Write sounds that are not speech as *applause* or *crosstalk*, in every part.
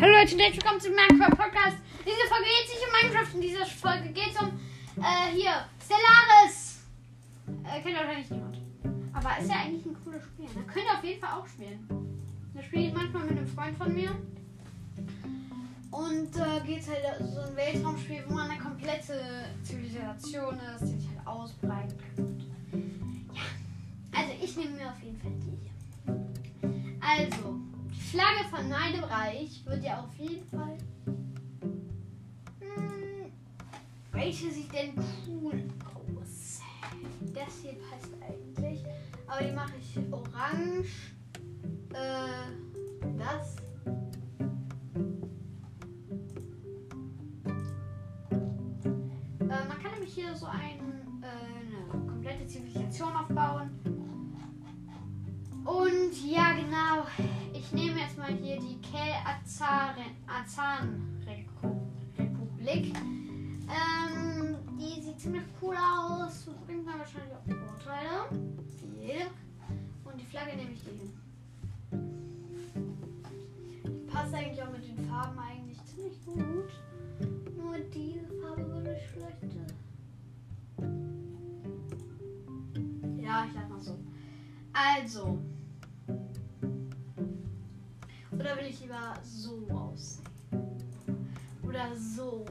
Hallo Leute herzlich willkommen zum Minecraft Podcast. In dieser Folge geht es nicht um Minecraft, in dieser Folge geht es um äh, hier Stellaris. Äh, kennt wahrscheinlich niemand. Aber ist ja eigentlich ein cooles Spiel. Da könnt ihr auf jeden Fall auch spielen. Da spiele ich manchmal mit einem Freund von mir. Und äh, geht halt so ein Weltraumspiel, wo man eine komplette Zivilisation ist, die sich halt ausbreiten kann. Ja. Also ich nehme mir auf jeden Fall die hier. Also, Flagge von meinem Reich wird ja auf jeden Fall. Hm, welche sieht denn cool aus? Das hier passt eigentlich. Aber die mache ich orange. Äh, das. Äh, man kann nämlich hier so ein, äh, eine komplette Zivilisation aufbauen. Und ja, genau. Ich nehme jetzt mal hier die Kel Azan Republik. Ähm, die sieht ziemlich cool aus. Bringt dann wahrscheinlich auch Vorteile. Viel. Und die Flagge nehme ich die hin. Die passt eigentlich auch mit den Farben eigentlich ziemlich gut. Nur diese Farbe würde ich vielleicht. äh, Ja, ich sag mal so. Also. Oder will ich lieber so aussehen? Oder so?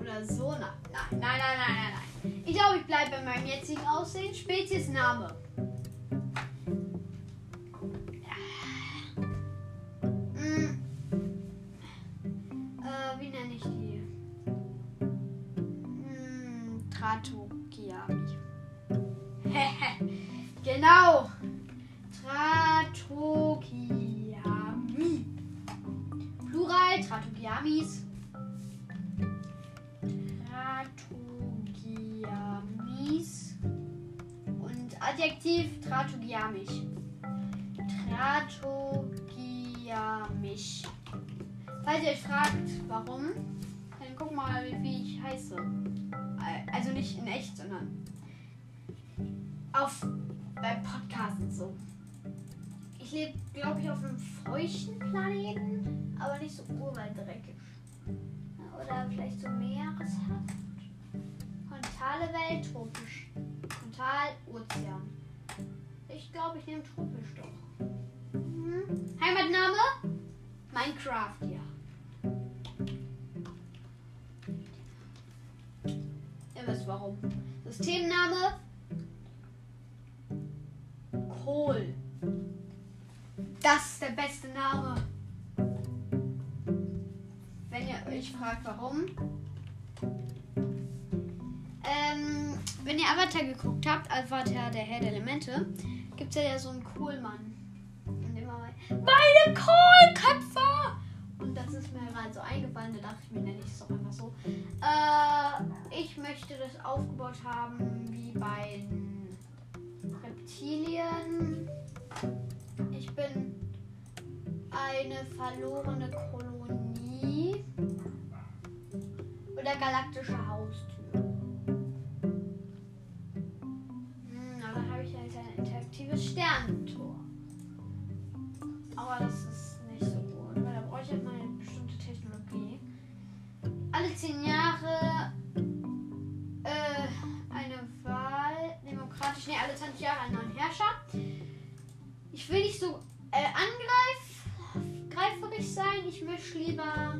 Oder so? Nein, nein, nein, nein, nein, nein. Ich glaube, ich bleibe bei meinem jetzigen Aussehen. Spezies Name. Mm. Äh, *laughs* Tratokiami. Plural, Tratokiamis. Tratokiamis. Und Adjektiv, Tratokiamisch. Tratokiamisch. Falls ihr euch fragt, warum, dann guck mal, wie ich heiße. Äh, Also nicht in echt, sondern auf beim Podcast und so. Ich lebe, glaube ich, auf einem feuchten Planeten, aber nicht so urwalddreckig. Oder vielleicht so meereshaft. Kontale Welt, tropisch. Kontal, Ozean. Ich glaube, ich nehme tropisch doch. Mhm. Heimatname? Minecraft, ja. Ihr wisst warum. Systemname? Kohl. Das ist der beste Name. Wenn ihr euch fragt, warum. Ähm, wenn ihr Avatar geguckt habt, Avatar der Herr der Elemente, gibt es ja, so einen Kohlmann. Und immer mal, meine Kohlköpfe! Und das ist mir gerade so eingefallen, da dachte ich mir, nenne ich es doch einfach so. Äh, ich möchte das aufgebaut haben wie bei Reptilien. Ich bin eine verlorene Kolonie oder galaktische Haustür. Hm, aber habe ich halt ein interaktives Sternentor. Aber das ist nicht so gut, weil da brauche ich halt mal eine bestimmte Technologie. Alle zehn Jahre äh, eine Wahl, demokratisch, nee, alle 20 Jahre einen neuen Herrscher. Ich will nicht so äh, angreiferig sein. Ich möchte lieber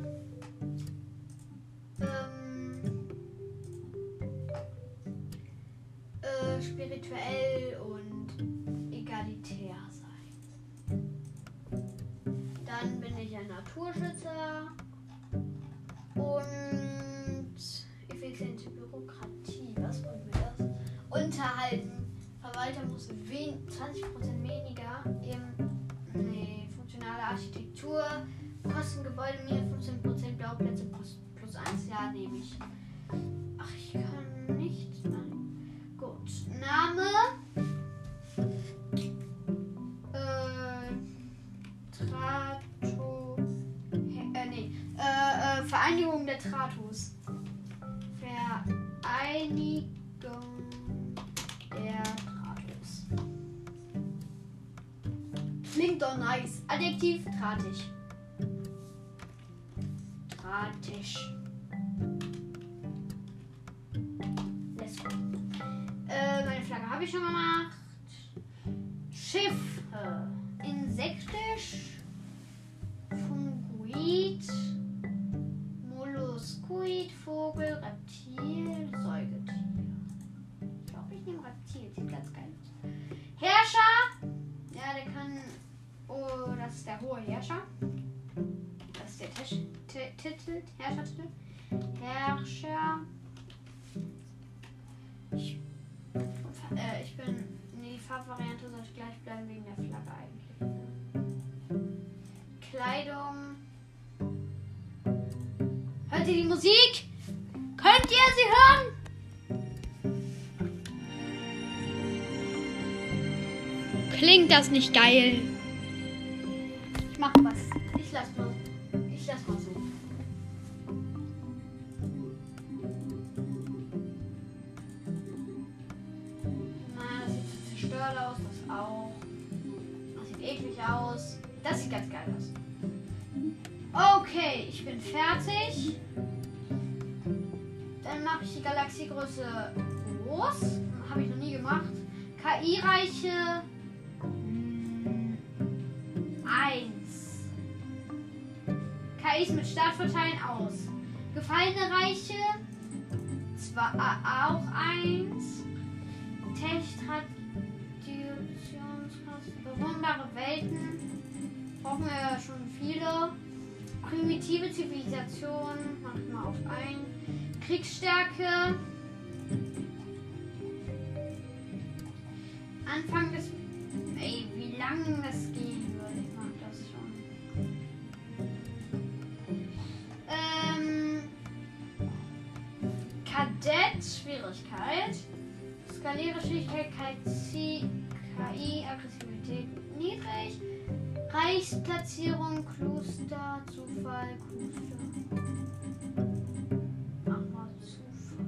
ähm, äh, spirituell und egalitär sein. Dann bin ich ein Naturschützer und effiziente Bürokratie. Was wollen wir das? Unterhalten. Verwalter muss wen 20% weniger im nee, funktionale Architektur. Kosten Gebäude mir 15% Blauplätze plus, plus 1. Ja, nehme ich. Ach, ich kann nicht. Nein. Gut. Name. Äh. Äh, äh, Vereinigung der Tratos. Vereinigung Klingt doch nice. Adjektiv drahtig. Fertig. Let's go. Äh, meine Flagge habe ich schon gemacht. Schiff. Insektisch. Fungoid. Molluscoid. Vogel. Reptil. Das ist der hohe Herrscher. Das ist der Tisch, Titel. Herrschertitel. Herrscher. Ich, äh, ich bin. Nee, die Farbvariante sollte gleich bleiben wegen der Flagge eigentlich. Kleidung. Hört ihr die Musik? Könnt ihr sie hören? Klingt das nicht geil? Ich mach was. Ich lass mal. Ich lass mal so. Na, das sieht zerstört aus, das auch. Das sieht eklig aus. Das sieht ganz geil aus. Okay, ich bin fertig. Dann mache ich die Galaxiegröße groß. Habe ich noch nie gemacht. KI-Reiche 1. KIs mit Startvorteilen aus. Gefallene Reiche zwar auch 1. Tech-Traditionskosten. Bewohnbare Welten. Brauchen wir ja schon viele. Primitive Zivilisation. Mach ich mal auf 1. Kriegsstärke. Anfang des. Ey, wie lange das gehen Schwierigkeit. Skaliere Schwierigkeit KI, Aggressivität niedrig. Reichsplatzierung, Kloster, Zufall, Kloster. Mach mal Zufall.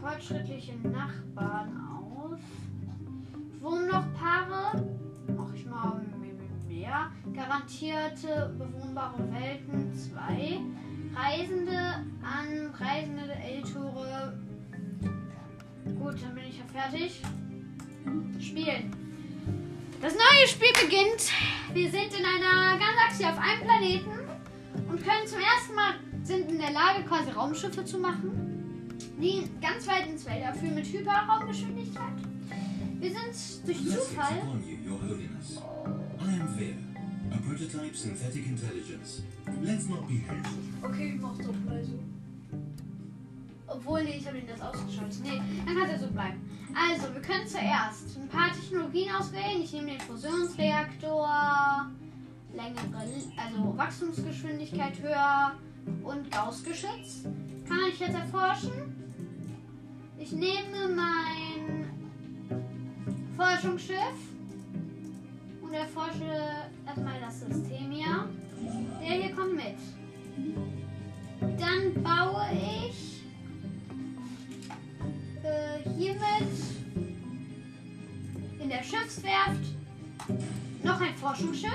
Fortschrittliche Nachbarn aus. Wurmlochpaare. Mach ich mal mehr. Garantierte bewohnbare Welten 2. Reisende an Reisende L-Tore. Gut, dann bin ich ja fertig. Spielen. Das neue Spiel beginnt. Wir sind in einer Galaxie auf einem Planeten und können zum ersten Mal sind in der Lage, quasi Raumschiffe zu machen, die ganz weit ins Weltall führen mit Hyperraumgeschwindigkeit. Wir sind durch Zufall. Prototype synthetic intelligence. Let's not be hateful. Okay, mach doch leise. Obwohl, nee, ich habe ihn das ausgeschaltet. Nee, dann kann er so bleiben. Also, wir können zuerst ein paar Technologien auswählen. Ich nehme den Fusionsreaktor, längere, also Wachstumsgeschwindigkeit höher und Gaussgeschütz. Kann ich jetzt erforschen? Ich nehme mein Forschungsschiff erforsche erstmal das System hier. Der hier kommt mit. Dann baue ich äh, hiermit in der Schiffswerft noch ein Forschungsschiff,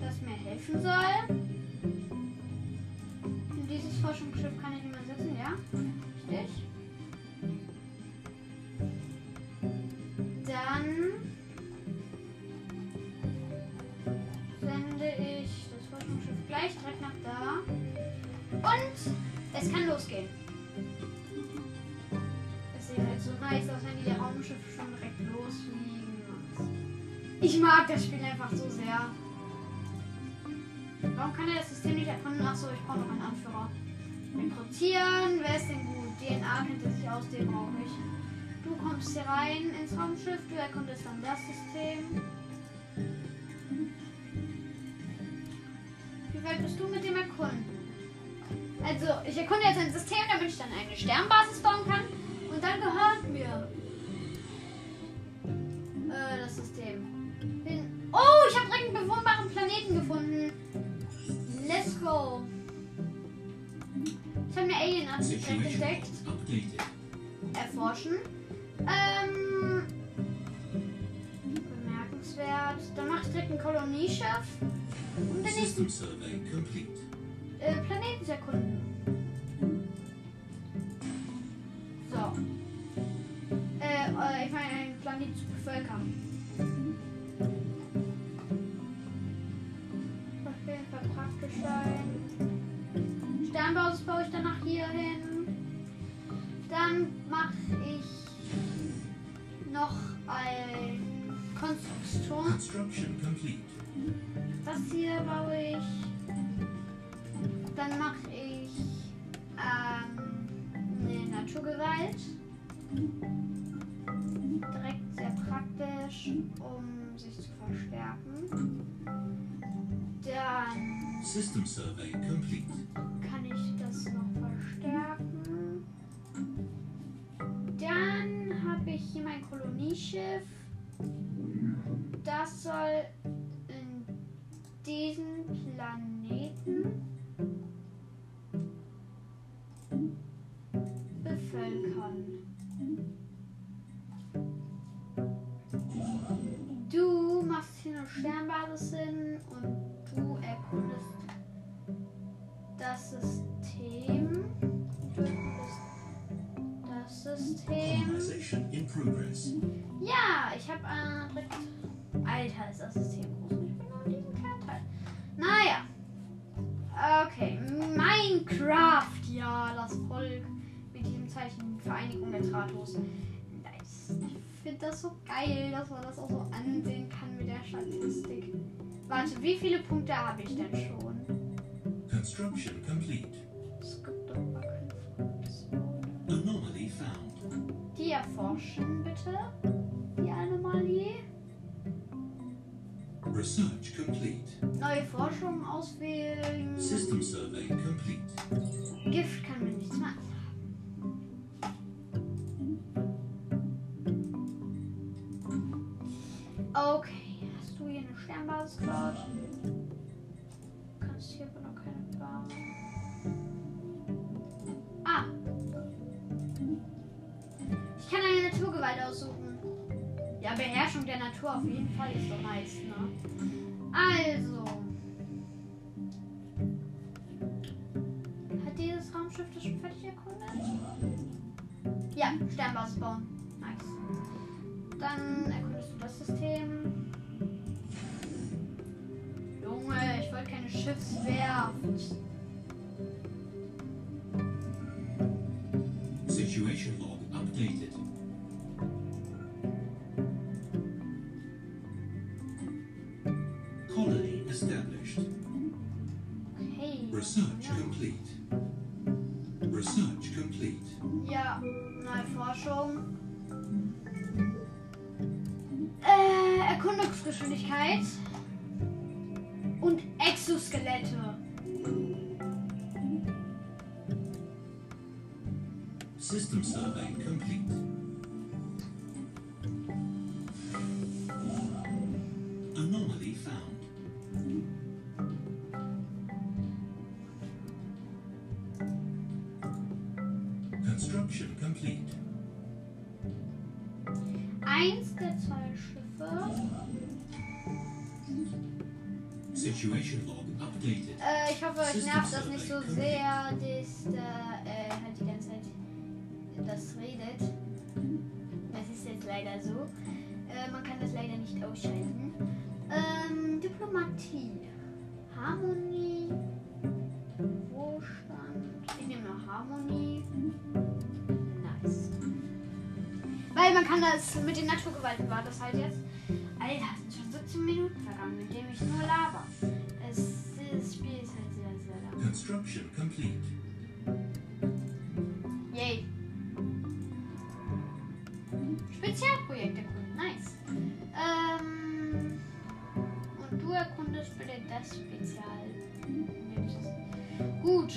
das mir helfen soll. Mag das Spiel einfach so sehr. Warum kann er das System nicht erkunden? Achso, ich brauche noch einen Anführer. Rekrutieren, wer ist denn gut? DNA kennt er sich aus, den brauche ich. Du kommst hier rein ins Raumschiff, du erkundest dann das System. Wie weit bist du mit dem Erkunden? Also, ich erkunde jetzt ein System, damit ich dann eine Sternbasis bauen kann. Und dann gehört mir äh, das System. Let's go. Ich habe mir Alien direkt Situation entdeckt. updated. Erforschen. Ähm, bemerkenswert. Dann mache ich direkt ein Kolonieschiff. Und der nächste System survey complete. äh, Planeten erkunden. So. Äh, äh, ich meine, einen Planeten zu bevölkern. Praktisch sein. Sternbasis baue ich danach hier hin. Dann mache ich noch ein Konstruktion. Construction complete. Das hier baue ich. Dann mache ich ähm, eine Naturgewalt. Direkt sehr praktisch, um sich zu verstärken. Dann System survey complete. kann ich das noch verstärken. Dann habe ich hier mein Kolonieschiff. Das soll in diesen Planeten bevölkern. In progress. Ja, ich habe äh, direkt. Alter, ist das System groß. Ich bin nur diesen kleinen Teil. Naja. Okay. Minecraft. Ja, das Volk mit diesem Zeichen. Vereinigung der Tratos. Nice. Ich finde das so geil, dass man das auch so ansehen kann mit der Statistik. Warte, wie viele Punkte habe ich denn schon? Construction complete. Die erforschen bitte. Die Anomalie. Research complete. Neue Forschung auswählen. System survey complete. Gift kann mir nichts machen. Okay, hast du hier eine Sternbasis gebaut? Du kannst hier Ich kann eine Naturgewalt aussuchen. Ja, Beherrschung der Natur auf jeden Fall ist doch nice, ne? Also. Hat dieses Raumschiff das schon fertig erkundet? Ja, Sternbasis bauen. Nice. Dann erkundest du das System. Junge, ich wollte keine Schiffswerft. Situation log updated. Research complete. Research complete. Ja, neue Forschung. Äh, Erkundungsgeschwindigkeit. Und Exoskelette. System survey complete. Nervt das nicht so sehr, dass da äh, halt die ganze Zeit das redet. Das ist jetzt leider so. Äh, man kann das leider nicht ausschalten. Ähm, Diplomatie. Harmonie. Wohlstand. Ich nehme noch Harmonie. Nice. Weil man kann das mit den Naturgewalten war das halt jetzt. Alter, Construction complete. Yay. Spezialprojekte erkunden, nice. Ähm, und du erkundest bitte das Spezial. Gut.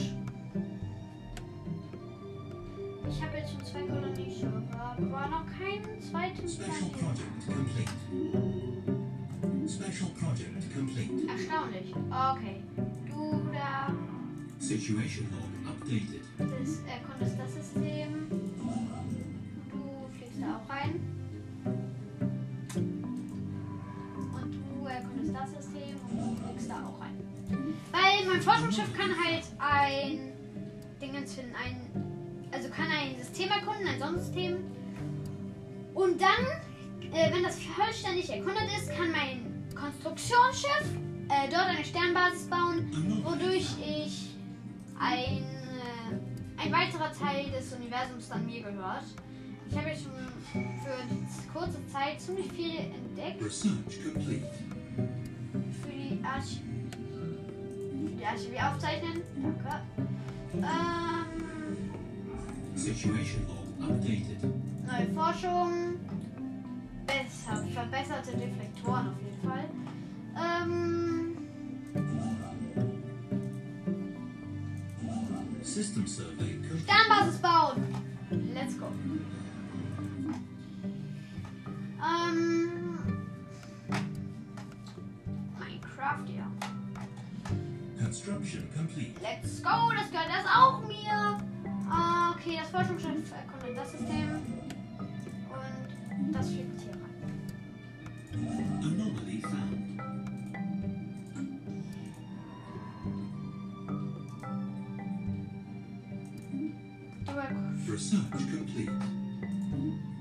Ich habe jetzt schon zwei Kolonieschiffe, aber noch keinen zweiten Special project complete. Special project complete. Erstaunlich. Okay. Situation log updated. das, erkundest das System. Du fliegst da auch rein. Und du erkundest das System und du fliegst da auch rein. mein Forschungsschiff kann halt ein Dingens finden, ein, also kann ein System erkunden, ein Sonnensystem. Und dann, äh, wenn das vollständig erkundet ist, kann mein Konstruktionsschiff äh, dort eine Sternbasis bauen, wodurch ich ein, äh, ein weiterer Teil des Universums dann mir gehört. Ich habe jetzt schon für die kurze Zeit ziemlich viel entdeckt. Research complete. Für die Arch die Archivie aufzeichnen. Danke. Ähm, Situation log updated. neue Forschung. Besser, verbesserte Deflektoren auf jeden Fall. Ähm, System survey. Sternbasis bauen. Let's go. Ähm, Minecraft, ja. Construction complete. Let's go, das gehört das auch mir. Ah, okay, das Forschungsschiff erkundet das System. Research complete.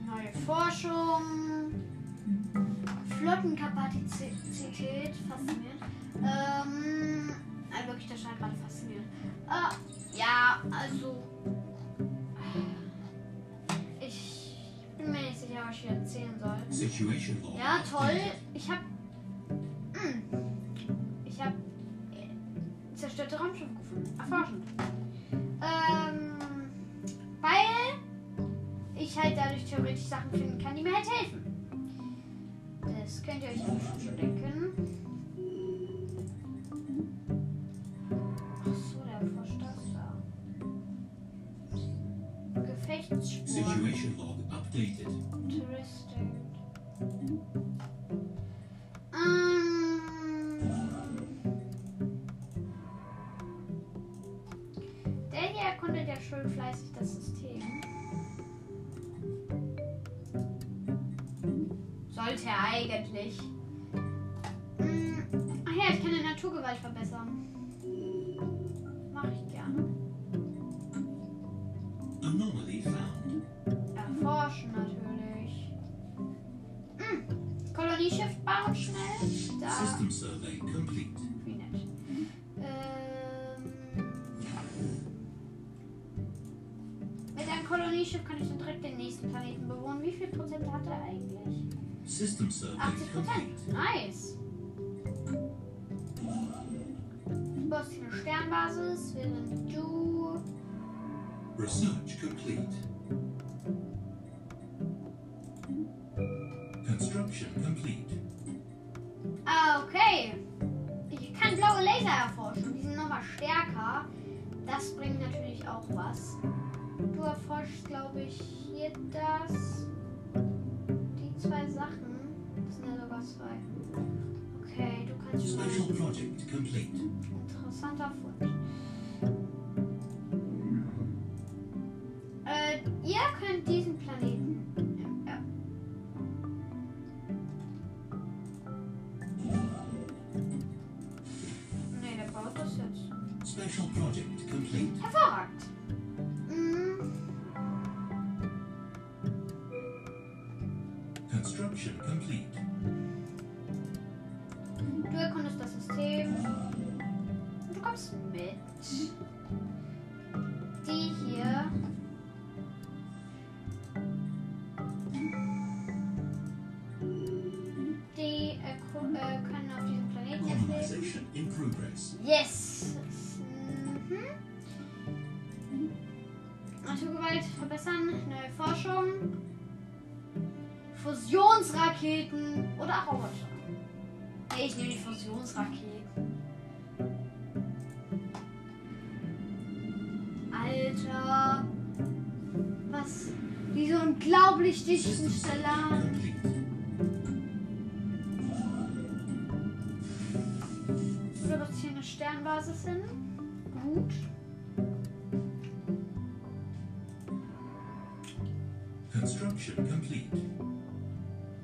Neue Forschung. Flottenkapazität. Faszinierend. Ähm, äh, wirklich, das scheint gerade faszinierend. Äh, ja, also. Ich bin mir nicht sicher, was ich hier erzählen soll. Situation Ja, toll. Ich hab. Hm. Ich hab. äh, Zerstörte Raumschiffe gefunden. Erforschend. Ähm. Weil ich halt dadurch theoretisch Sachen finden kann, die mir halt helfen. Das könnt ihr euch bestimmt schon denken. Ach so, der forscht das da. Situation log updated. Interesting. Ähm. Der hier erkundet ja schön fleißig das System. Sollte eigentlich. Ach ja, ich kann die Naturgewalt verbessern. Mache ich gerne. Erforschen natürlich. Hm. Kolonieschiff bauen schnell. Da. System survey complete. Wie nett. Ähm, mit einem Kolonieschiff kann ich dann direkt den nächsten Planeten bewohnen. Wie viel Prozent hat er eigentlich? System survey 80 Prozent. complete. Nice. Du baust hier eine Sternbasis, während du. Research complete. Construction complete. Ah, okay. Ich kann blaue Laser erforschen. Die sind nochmal stärker. Das bringt natürlich auch was. Du erforschst, glaube ich, hier das. Ja sogar zwei. Okay, du kannst Special project complete. Interessanter Fund. Fusionsraketen oder auch Roboter. Nee, ich nehme die Fusionsraketen. Alter. Was? Diese unglaublich dichten Stellaren. Oder was hier eine Sternbasis hin? Gut. Construction complete.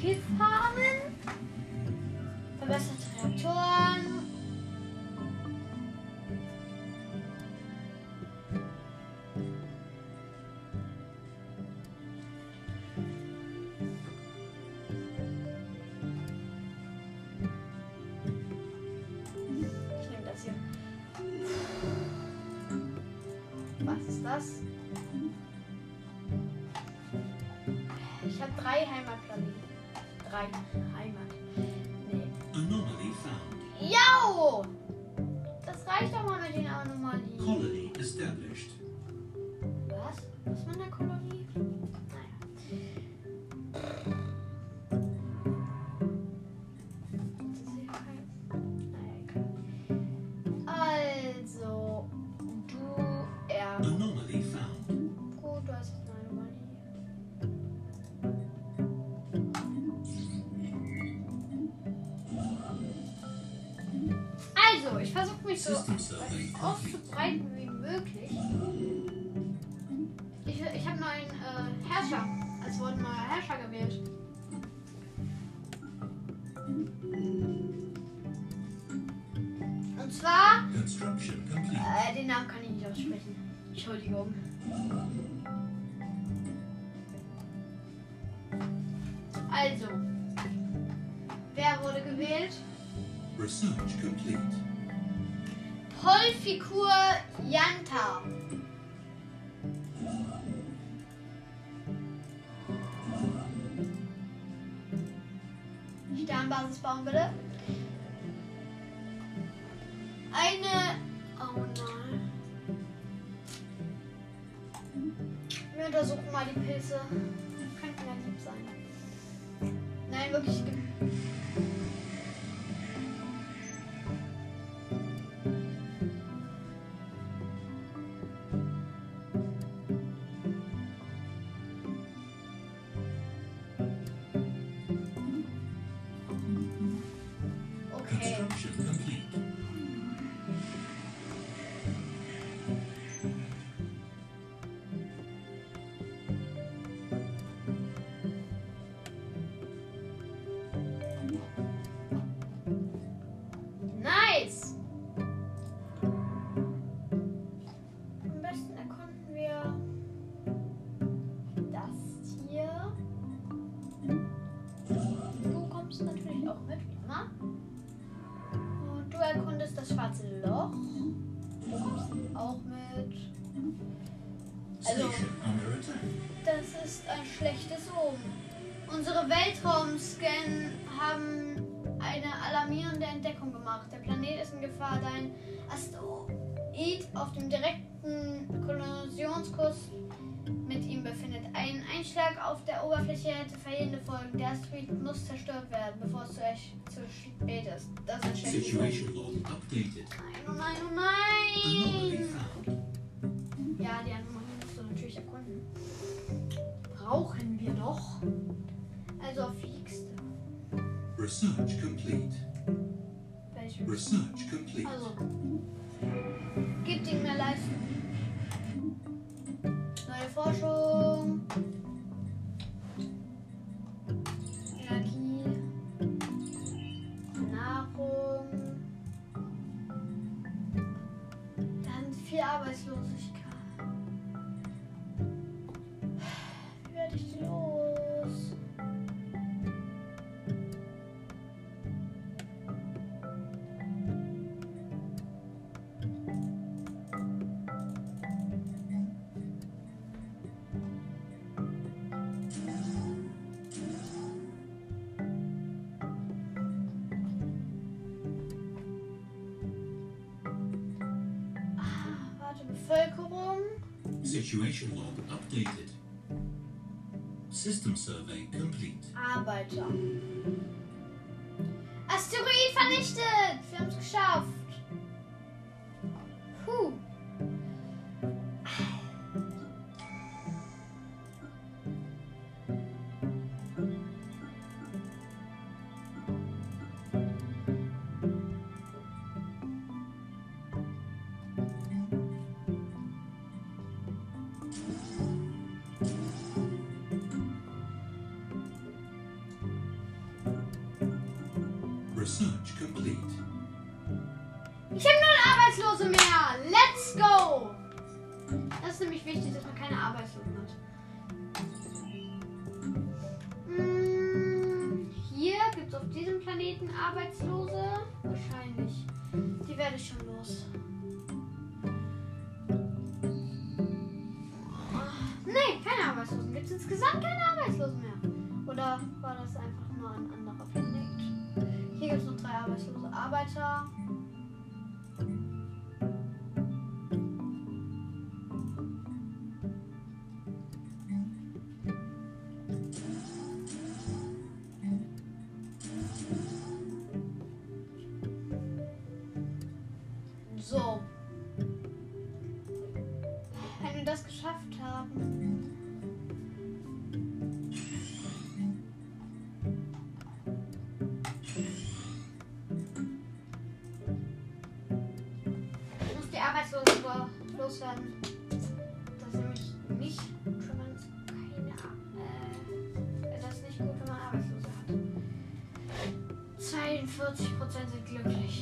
Hydraulik haben. Mich so auszubreiten wie möglich. Ich, ich habe neuen äh, Herrscher. Es wurde ein neuer Herrscher gewählt. Und zwar, äh, den Namen kann ich nicht aussprechen. Entschuldigung. Also, wer wurde gewählt? Research complete. Polfikur Yanta. Sternbasis bauen bitte. Eine. Oh nein. Wir untersuchen mal die Pilze. Könnten ja lieb sein. Nein, wirklich. Gemacht. Der Planet ist in Gefahr, da ein Asteroid auf dem direkten Kollisionskurs mit ihm befindet. Ein Einschlag auf der Oberfläche hätte verheerende Folgen. Der Asteroid muss zerstört werden, bevor es zu, zu spät ist. Das ist Omen. Situation log updated. Nein, oh nein, oh nein! Ja, die Anomalie musst du natürlich erkunden. Brauchen wir doch. Also auf Wiegste. Research complete. Research complete. Also. Gib ihm mehr Leistung. Neue Forschung. Energie. Nahrung. Dann viel Arbeitslosigkeit. Situation log updated. System survey complete. Arbeiter. Asteroid vernichtet! Die Arbeitslosen lo- loswerden. Das ist nämlich nicht gut, wenn man keine. Äh, das ist nicht gut, wenn man Arbeitslose hat. 42% sind glücklich.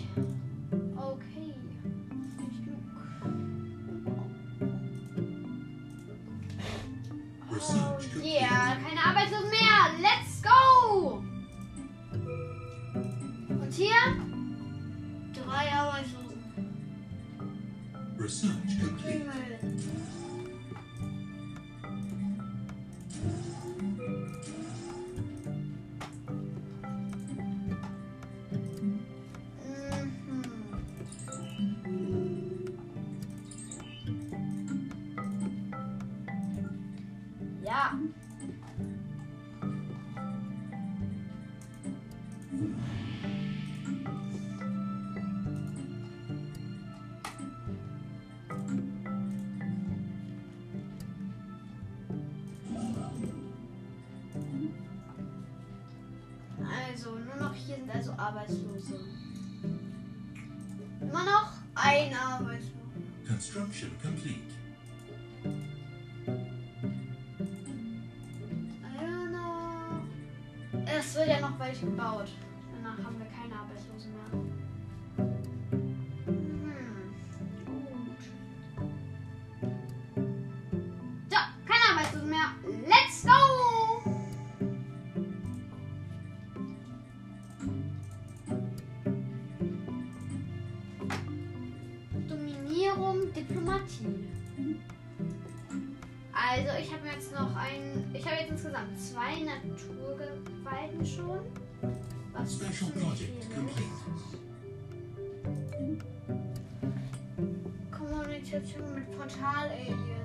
Noch welche gebaut. Kommunikation mit Portal-Aliens.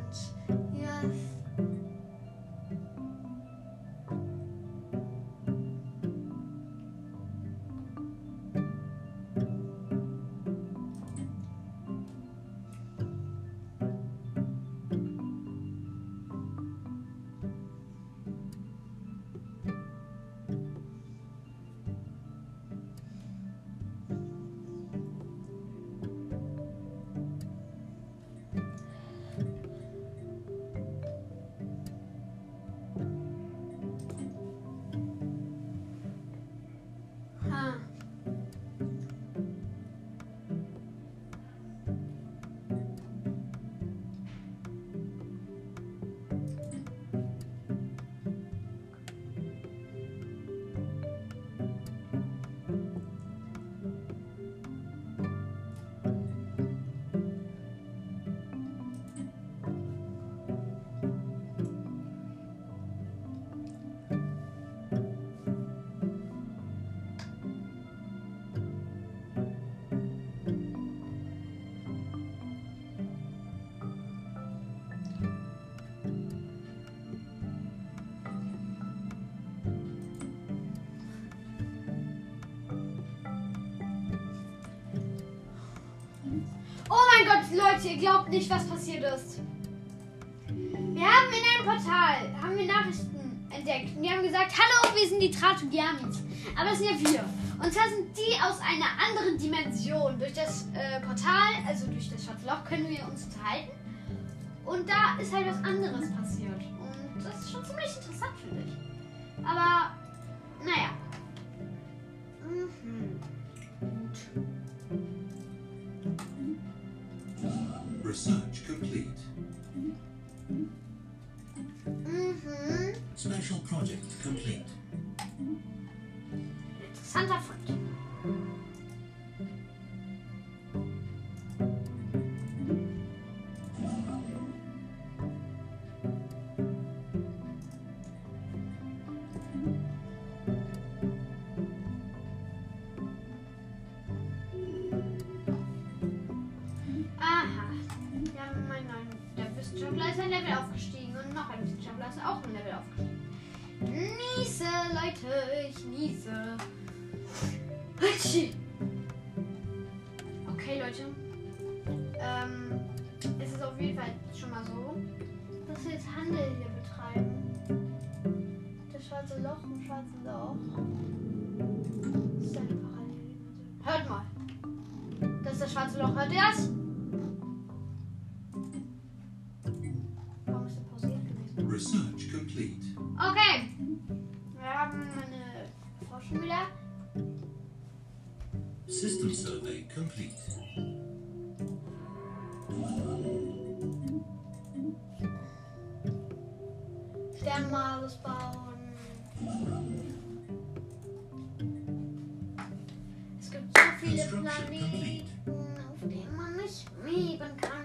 Ihr glaubt nicht, was passiert ist. Wir haben in einem Portal haben wir Nachrichten entdeckt und die haben gesagt, hallo, wir sind die Tratugiamis. Aber das sind ja wir. Und zwar sind die aus einer anderen Dimension. Durch das äh, Portal, also durch das schwarze Loch, können wir uns unterhalten. Und da ist halt was anderes passiert. Und das ist schon ziemlich interessant, finde ich. Aber, naja. Mhm. Research complete. Mhm. Special project complete. Interessanter Fund. Aha. Level aufgestiegen und noch ein Wissenschaftler ist auch ein Level aufgestiegen. Niese, Leute, ich niese. Okay, Leute. Ähm, es ist auf jeden Fall schon mal so, dass wir jetzt Handel hier betreiben. Das schwarze Loch im schwarzen Loch. Das ist eine Paralleldimension. Hört mal. Das ist das schwarze Loch. Hört ihr das? System survey complete. Sternmars bauen. Es gibt so viele Planeten, auf denen man nicht leben kann.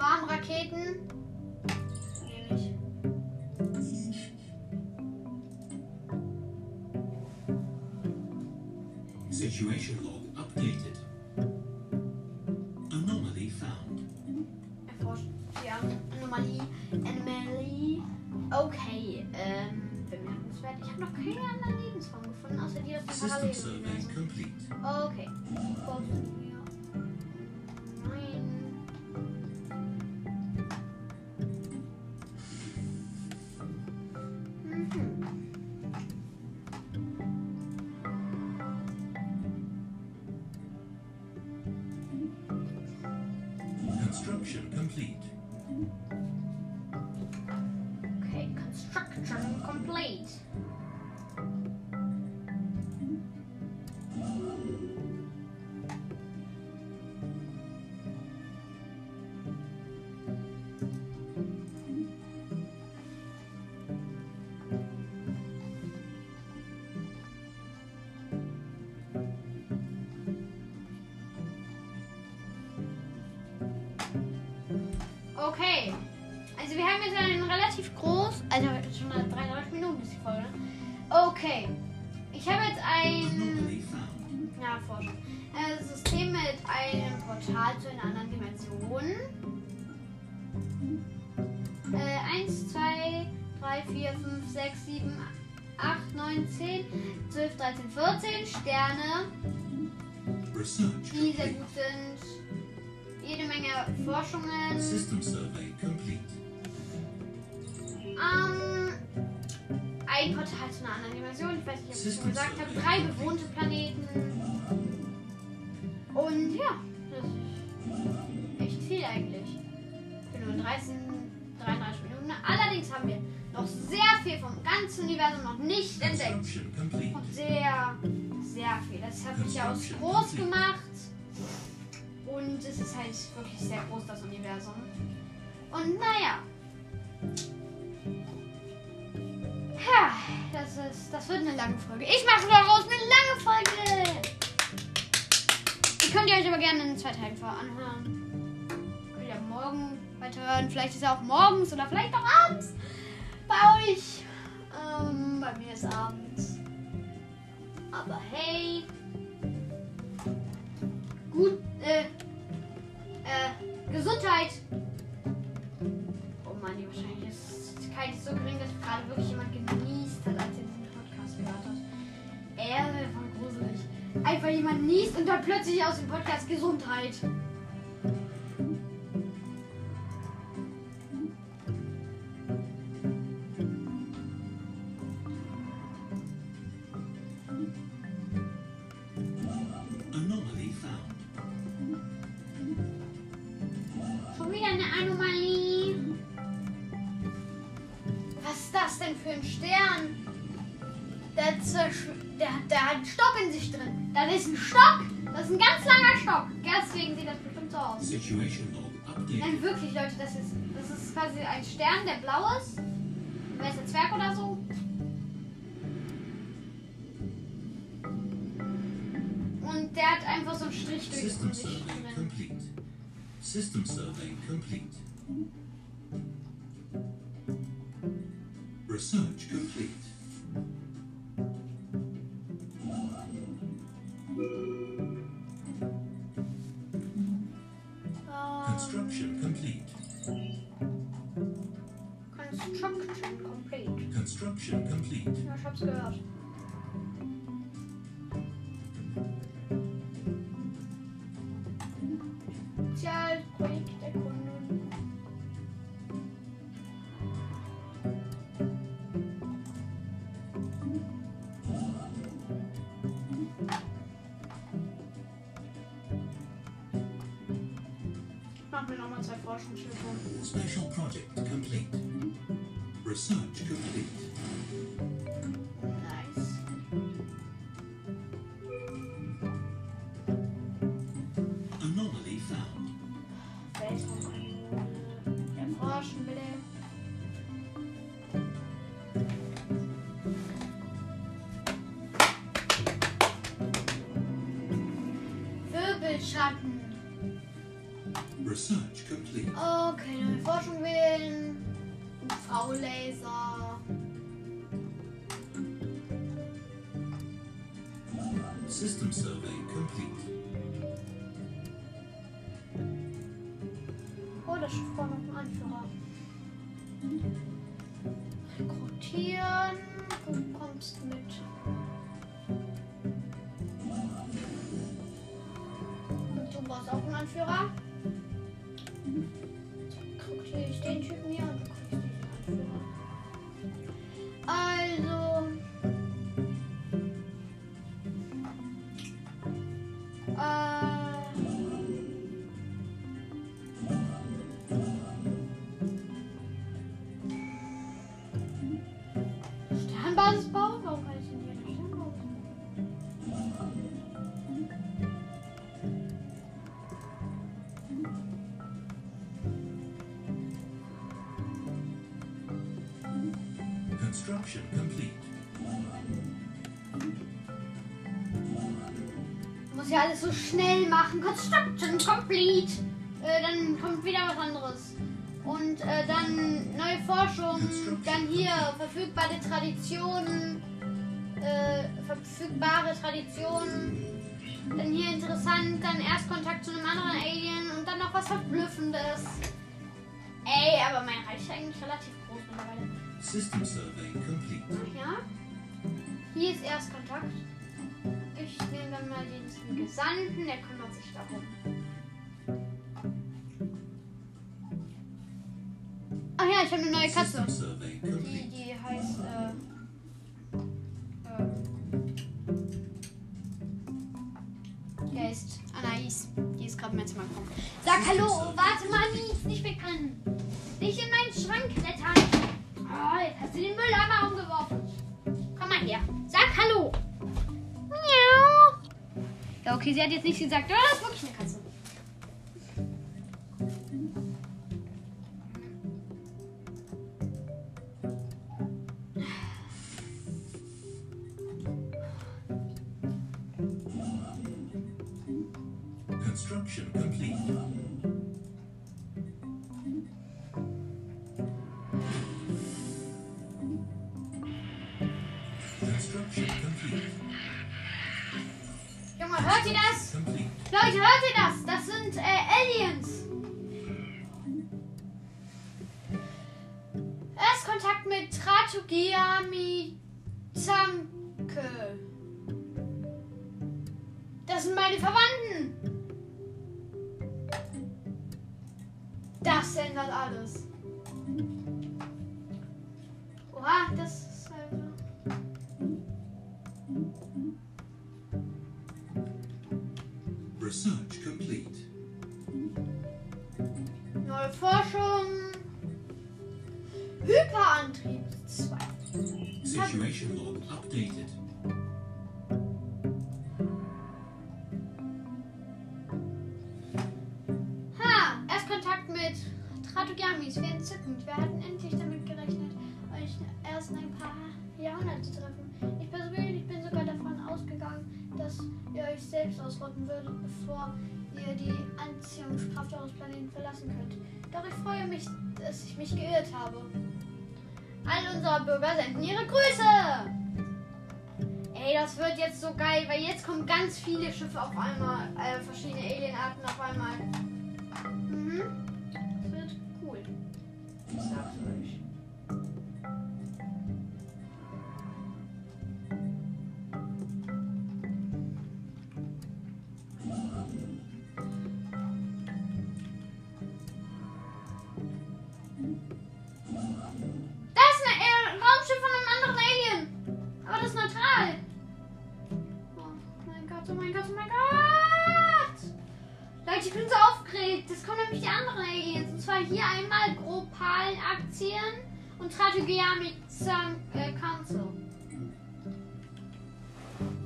Schwarmraketen. Situation log updated. Anomaly found. Erforschen. Ja, Anomalie. Anomalie. Okay. Ähm, bemerkenswert. Ich habe noch keine anderen Lebensformen gefunden, außer die aus dem Paralleluniversum. complete. Okay. Forschen wir. Nein. Relativ groß, also schon nach 33 Minuten ist die Folge. Okay. Ich habe jetzt ein ja. Äh, System mit einem Portal zu einer anderen Dimension. Äh, 1, 2, 3, 4, 5, 6, 7, 8, 9, 10, 12, 13, 14 Sterne, die sehr gut sind. Jede Menge Forschungen. System survey complete. Ähm, ein Portal zu einer anderen Dimension. Ich weiß nicht, ob ich es schon gesagt habe. Drei bewohnte Planeten. Und ja, das ist echt viel eigentlich. Für nur 13, 33 Minuten. Allerdings haben wir noch sehr viel vom ganzen Universum noch nicht entdeckt. Und sehr, sehr viel. Das habe ich ja aus groß gemacht. Und es ist halt wirklich sehr groß, das Universum. Und naja. Ja, das, ist, das wird eine lange Folge. Ich mache daraus eine lange Folge. Ihr könnt ihr euch aber gerne in zwei Teilen anhören. Könnt ihr morgen weiterhören. Vielleicht ist er auch morgens oder vielleicht auch abends bei euch. Ähm, bei mir ist abends. Aber hey. Gut, äh, äh, Gesundheit. Oh Mann, die Wahrscheinlichkeit ist so gering, dass gerade wirklich jemand genießt hat, als er diesen Podcast gehört hat. Er voll gruselig. Einfach jemand niest und dann plötzlich aus dem Podcast Gesundheit. Der, der hat einen Stock in sich drin. Da ist ein Stock. Das ist ein ganz langer Stock. Deswegen sieht das bestimmt so aus. Nein, wirklich, Leute, das ist, das ist quasi ein Stern, der blau ist. Ein weißer Zwerg oder so. Und der hat einfach so einen Strich durch System sich survey drin. complete. System survey complete. Research complete. Special Und du brauchst auch Muss ja alles so schnell machen. Construction complete. Äh, dann kommt wieder was anderes. Und äh, dann neue Forschung. Dann hier verfügbare Traditionen. Äh, verfügbare Traditionen. Dann hier interessant. Dann Erstkontakt zu einem anderen Alien. Und dann noch was Verblüffendes. Ey, aber mein Reich ist eigentlich relativ groß mittlerweile. System survey complete. Ja. Hier ist Erstkontakt. Ich nehme dann mal den Gesandten, der kümmert sich darum. Ach ja, ich habe eine neue Katze. Die, die heißt, äh, äh, die heißt Anais. Die ist gerade in mein Zimmer gekommen. Sag Hallo, warte Mami, ist nicht bekannt. Nicht in meinen Schrank klettern. Oh, jetzt hast du den Mülleimer umgeworfen. Komm mal her. Ja, okay, sie hat jetzt nicht gesagt, aber das ist wirklich eine Katze. Construction complete. Construction complete. Junge, hört ihr das? Leute, hört ihr das? Das sind äh, Aliens. Erstkontakt mit Tratogiami Zanke. Das sind meine Verwandten. Das ändert alles. Oha, das Situation log updated. Ha! Erst Kontakt mit Tratogamis. Wir entzückend. Wir hatten endlich damit gerechnet, euch erst in ein paar Jahrhunderten zu treffen. Ich persönlich bin sogar davon ausgegangen, dass ihr euch selbst ausrotten würdet, bevor ihr die Anziehungskraft eures Planeten verlassen könnt. Doch ich freue mich, dass ich mich geirrt habe. All unsere Bürger senden ihre Grüße! Ey, das wird jetzt so geil, weil jetzt kommen ganz viele Schiffe auf einmal, äh, verschiedene Alienarten auf einmal. Mhm. Das wird cool. Ich sag's euch. Das kommen nämlich die anderen Aliens. Und zwar hier einmal Gropalen-Aktien und Strategiamik äh, Council.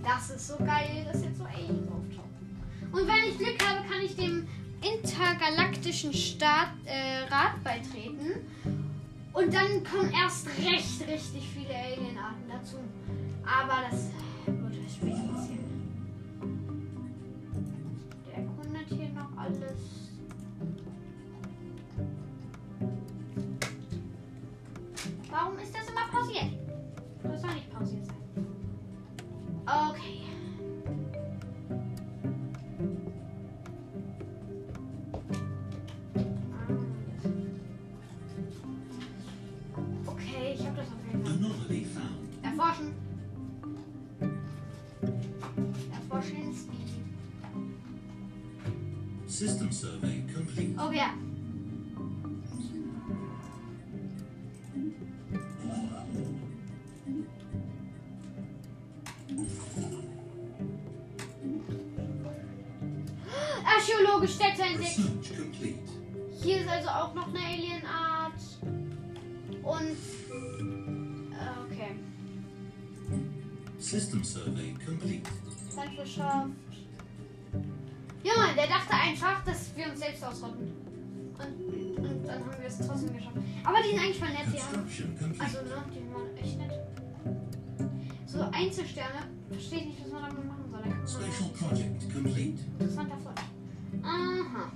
Das ist so geil, dass jetzt so Aliens auftauchen. Und wenn ich Glück habe, kann ich dem intergalaktischen Staat, äh, Rat beitreten. Und dann kommen erst recht richtig viele Alienarten dazu. Aber das wird erst später survey complete. Oh ja. Archäologische Städte entdeckt. Hier ist also auch noch eine Alienart. Und. äh, Okay. System survey complete. Landwirtschaft. Junge, der dachte einfach, dass wir uns selbst ausrotten. Und, und dann haben wir es trotzdem geschafft. Aber die sind eigentlich voll nett, complete. Also, ne, die waren echt nett. So Einzelsterne, verstehe ich nicht, was man damit machen soll. Da Spatial project complete. interessanter Forsch. Aha.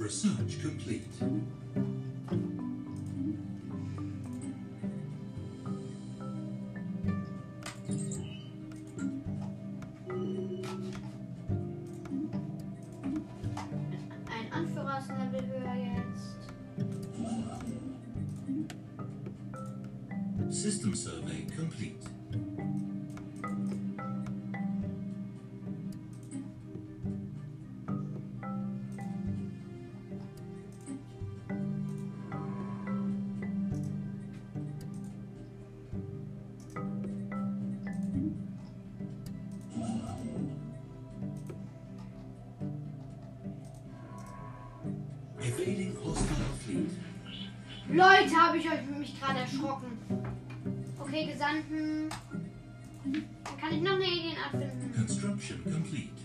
Research complete. Leute, habe ich euch mich gerade erschrocken. Okay, Gesandten. Kann ich noch eine Alienart finden. Construction complete.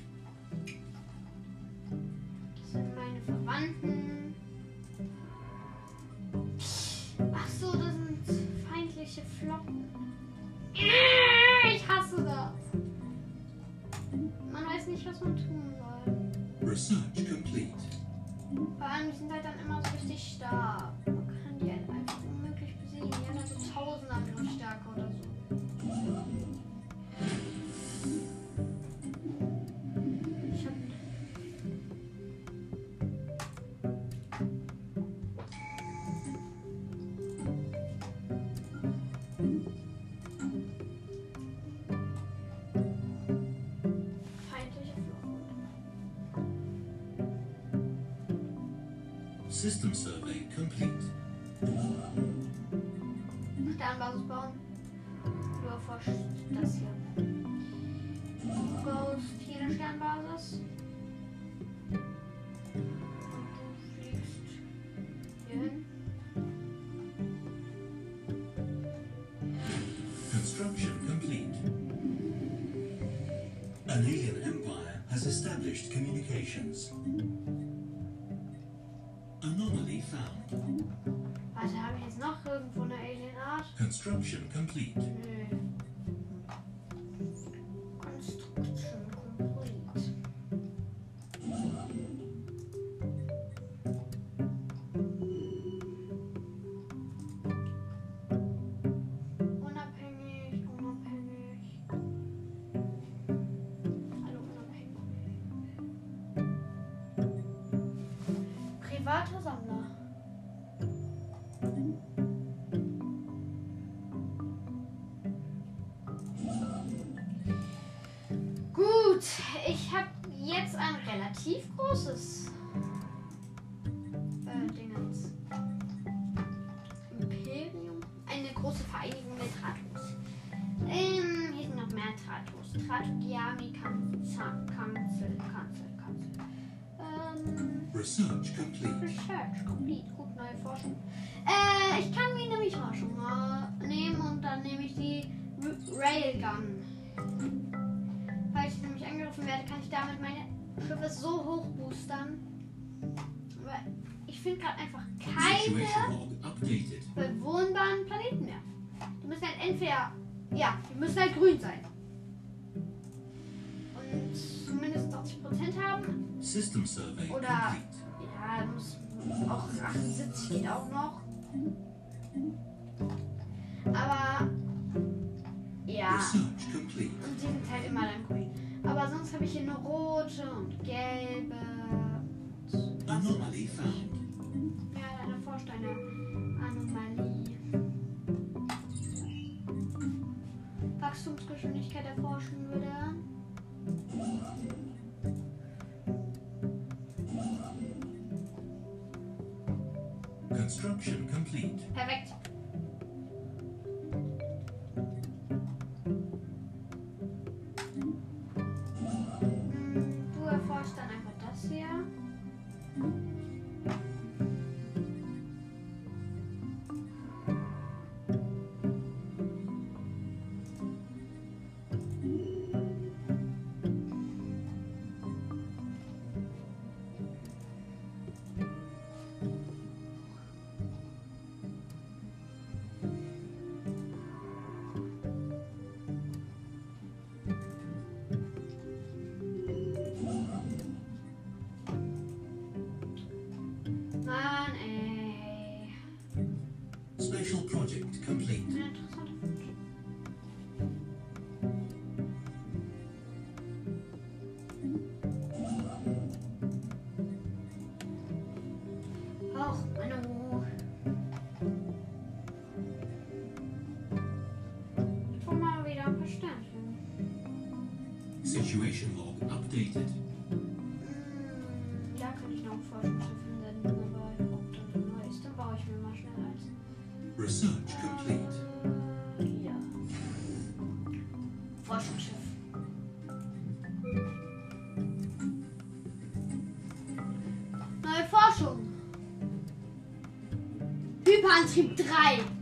Richtig Warte, habe ich jetzt noch irgendwo eine Alienart? Construction complete. Nö. Gut, ich habe jetzt ein relativ großes äh, Dingens. Imperium. Eine große Vereinigung der Tratus. Ähm, hier sind noch mehr Tratus. Tratugiami Kanzel, Kanzel, Kanzel, Kanzel. Ähm, Research complete. Research, complete, gut, neue Forschung. Äh, ich kann mir nämlich Forschung äh, nehmen und dann nehme ich die Railgun. Angegriffen werde, kann ich damit meine Schiffe so hoch boostern. Aber ich finde gerade einfach keine bewohnbaren Planeten mehr. Die müssen halt entweder, ja, die müssen halt grün sein. Und mindestens 80% haben. System survey Oder-. Ja, muss auch 78 geht auch noch. Aber ja, und die sind halt immer dann grün. Aber sonst habe ich hier nur rote und gelbe. Und was Anomaly found. Ja, eine Vorsteine Anomalie. Wachstumsgeschwindigkeit erforschen würde. Construction complete. Perfekt. Hm, Da könnte ich noch Forschungsschiffe senden, aber ich brauche dann ein neues. Dann baue ich mir mal schnell eins. Research complete. Ja. Forschungsschiff. Neue Forschung. Hyperantrieb 3.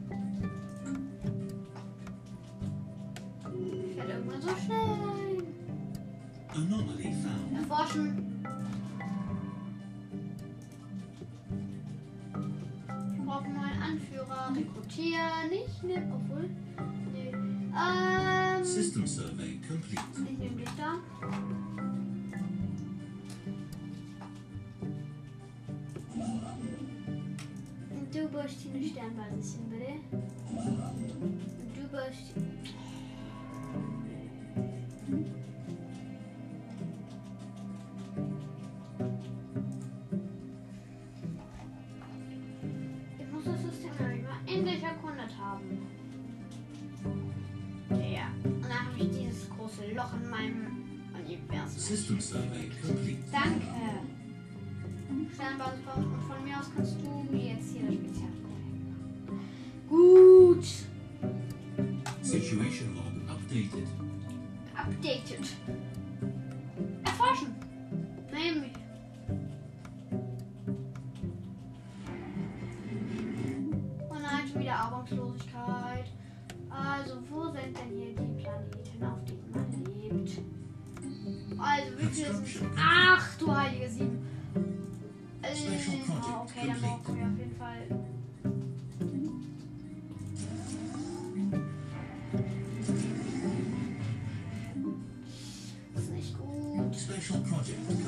Financial Project.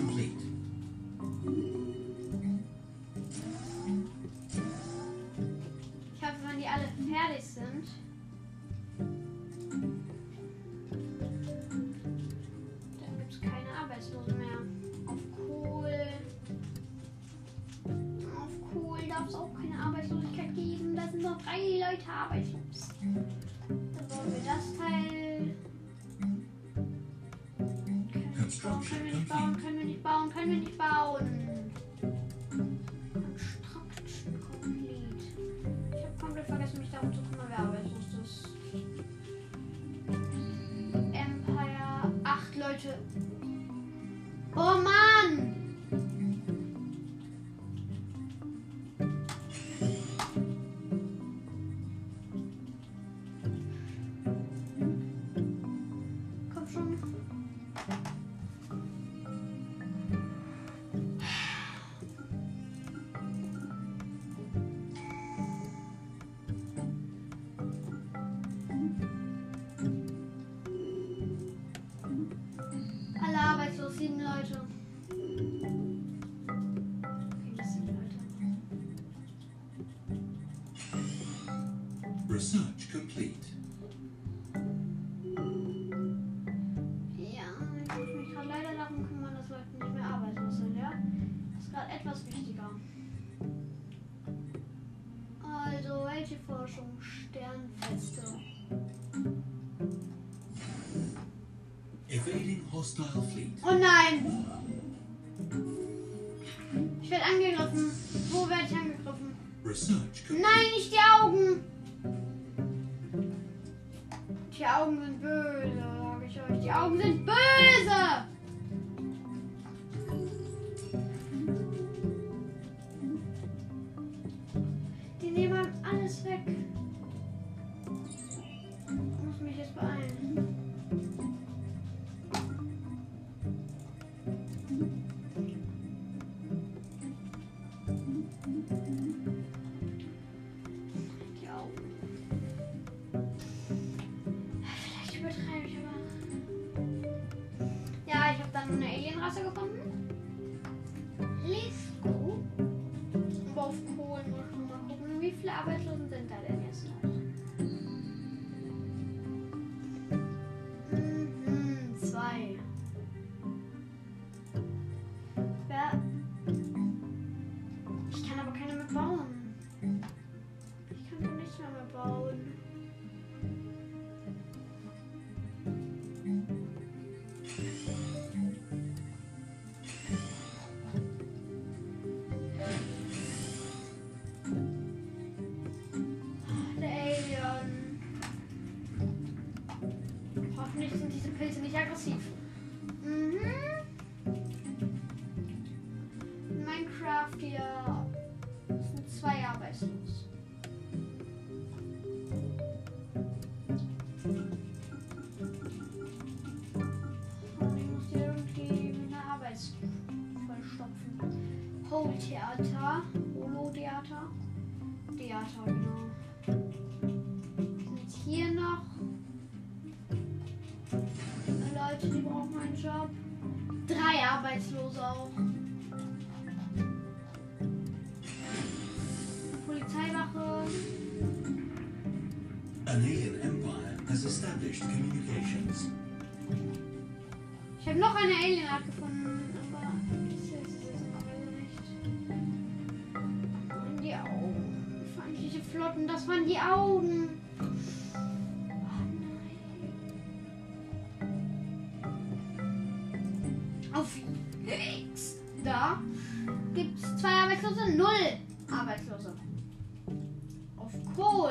且要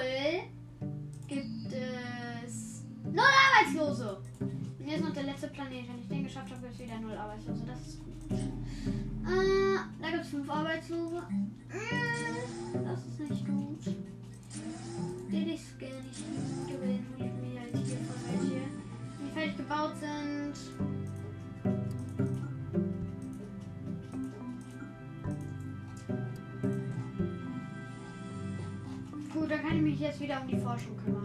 April gibt es null Arbeitslose. Und ist noch der letzte Planet. Wenn ich den geschafft habe, gibt es wieder null Arbeitslose. Das ist gut. Äh, da gibt es fünf Arbeitslose. Äh, das ist nicht gut. Jetzt wieder um die Forschung kümmern.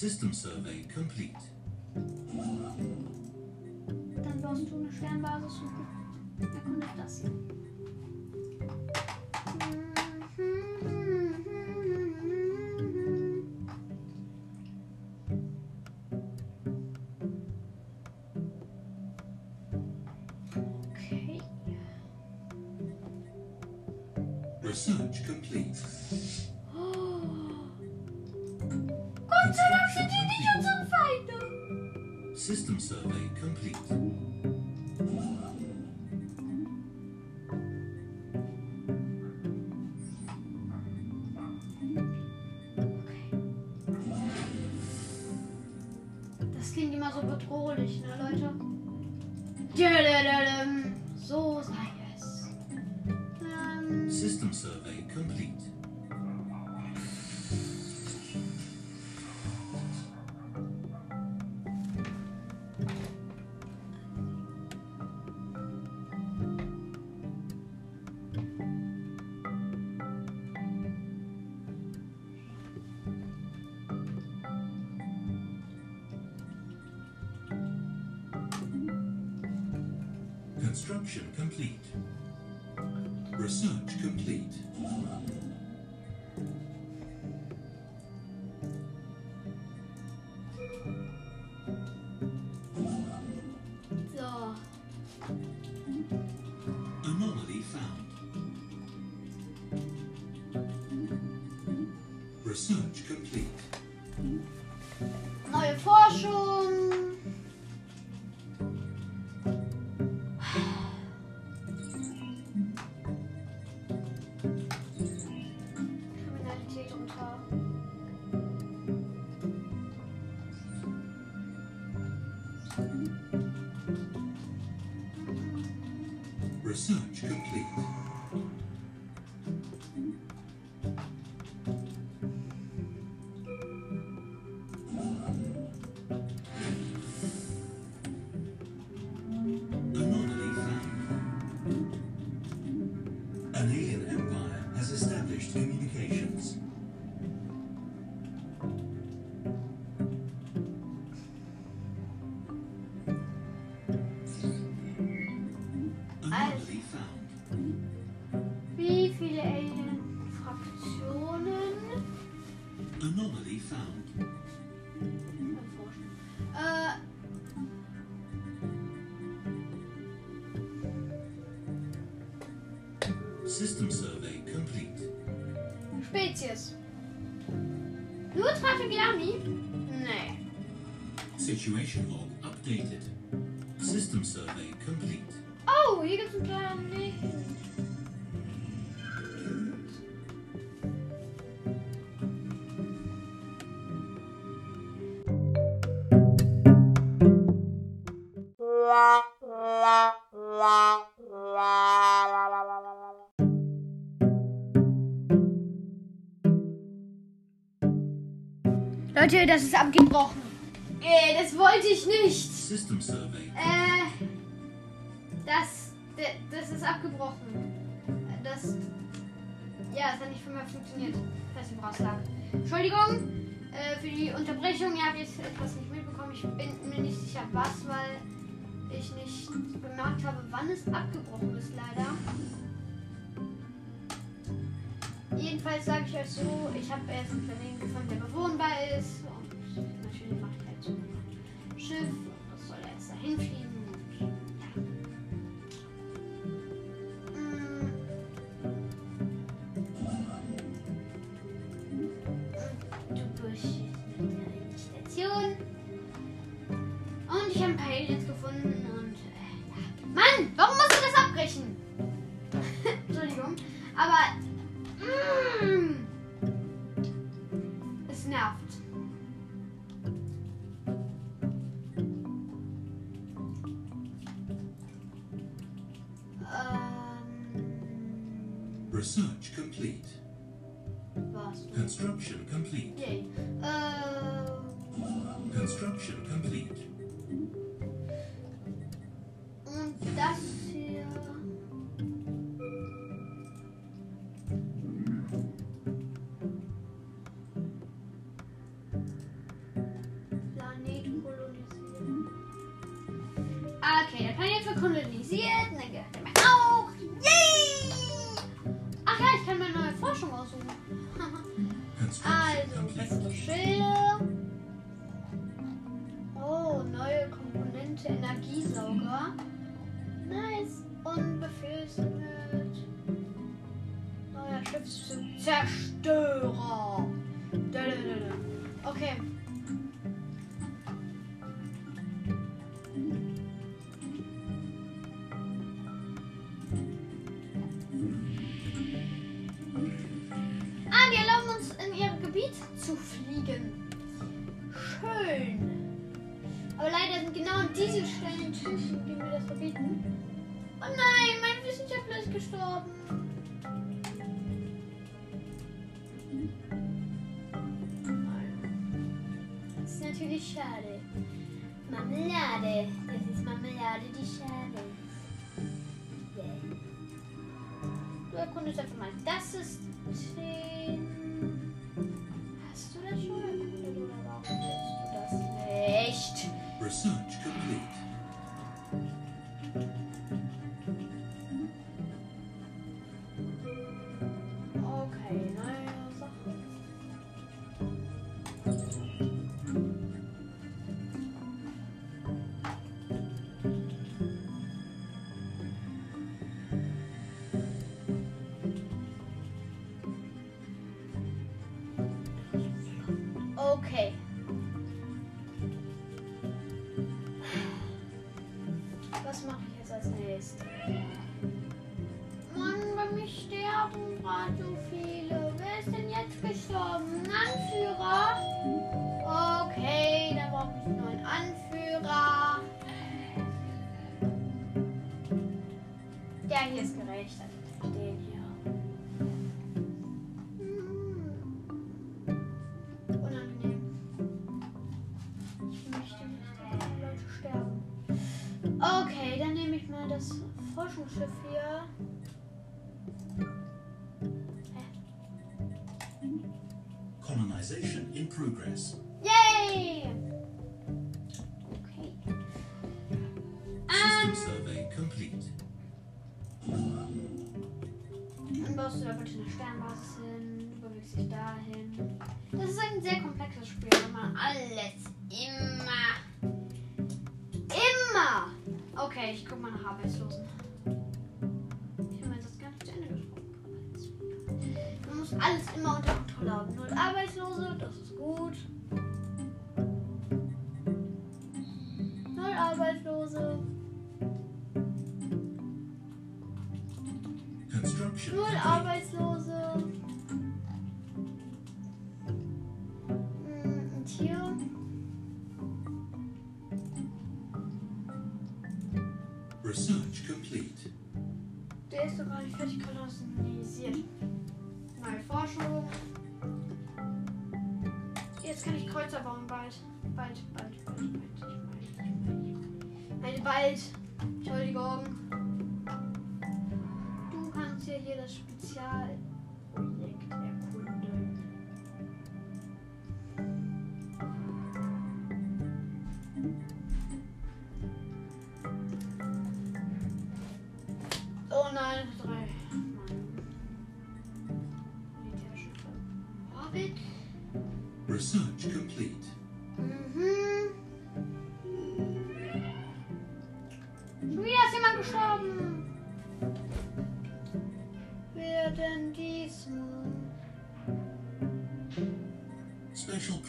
System survey complete. Dann baust du eine Sternbasis und erkundet das hier. System survey complete. Situation log updated. System survey complete. Oh, hier gibt's einen Planeten. Leute, das ist abgebrochen. Äh, das wollte ich nicht. System survey. Äh, das, das ist abgebrochen. Das, ja, das hat nicht für mich funktioniert. Ich nicht, woraus lag. Entschuldigung äh, für die Unterbrechung. Ihr habt jetzt etwas nicht mitbekommen. Ich bin mir nicht sicher, was, weil ich nicht bemerkt habe, wann es abgebrochen ist, leider. Jedenfalls sage ich euch so, ich habe erst einen Planeten gefunden, der bewohnbar ist. Und natürlich Schiff. Und das soll jetzt dahin fliegen. Zerstörer. Okay. progress. Yay! Okay. System survey complete. Dann baust du da bitte eine Sternbasis hin, du bewegst dich dahin. Das ist ein sehr komplexes Spiel, wenn man alles immer. Immer! Okay, ich guck mal nach Arbeitslosen. alles immer unter Kontrolle haben. Null Arbeitslose, das ist gut.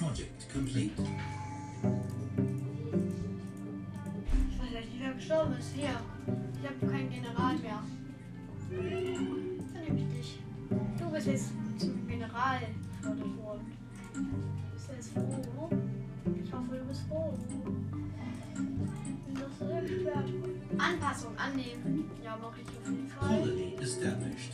Project complete. Ich weiß nicht, wer gestorben ist. Hier. Ich habe keinen General mehr. Dann nehme ich dich. Du bist jetzt zum General befördert worden. Bist du jetzt froh? Ich hoffe, du bist froh. Das ist irgendwie Anpassung annehmen. Ja, mache ich auf jeden Fall. Colony established.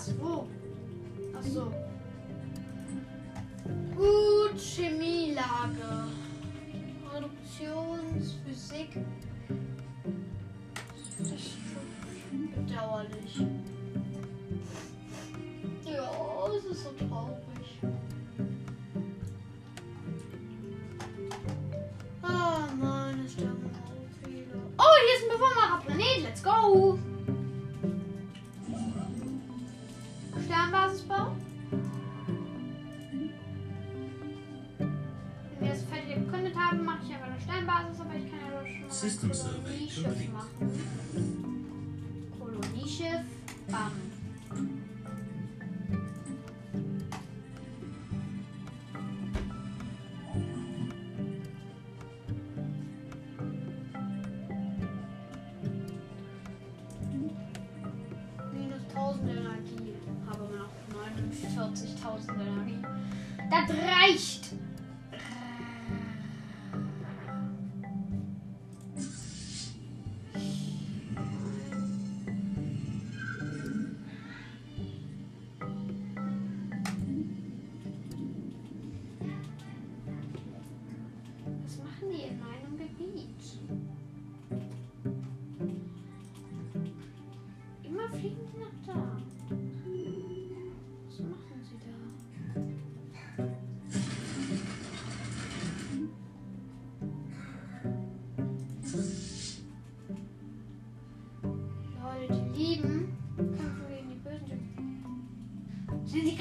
Was? Wo? Ach so. Gut, Chemielage. Reduktionsphysik.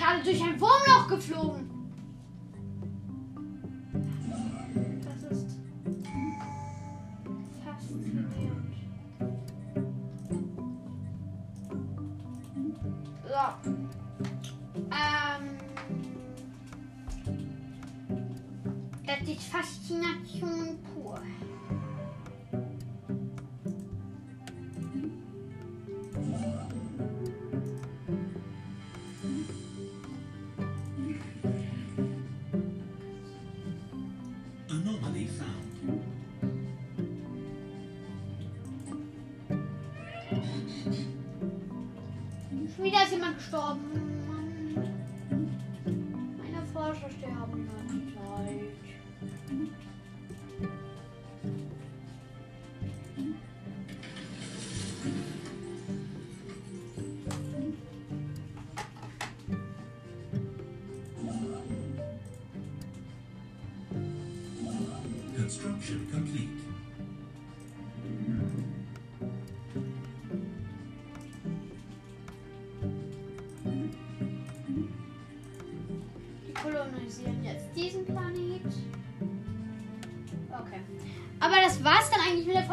Gerade durch ein Wurmloch geflogen?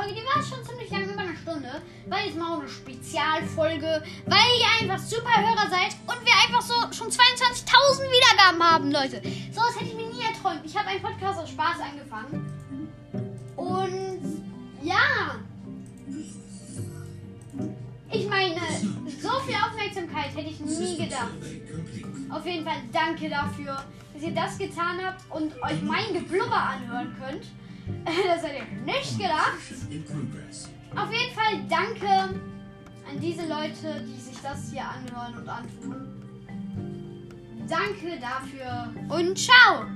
Folge. Die war schon ziemlich lang, über eine Stunde. Weil jetzt mal auch eine Spezialfolge. Weil ihr einfach super Hörer seid und wir einfach so schon 22.000 Wiedergaben haben, Leute. So was hätte ich mir nie erträumt. Ich habe einen Podcast aus Spaß angefangen. Und ja. Ich meine, so viel Aufmerksamkeit hätte ich nie gedacht. Auf jeden Fall danke dafür, dass ihr das getan habt und euch mein Geblubber anhören könnt. *laughs* Das hätte ich nicht gedacht. Auf jeden Fall danke an diese Leute, die sich das hier anhören und antun. Danke dafür und ciao!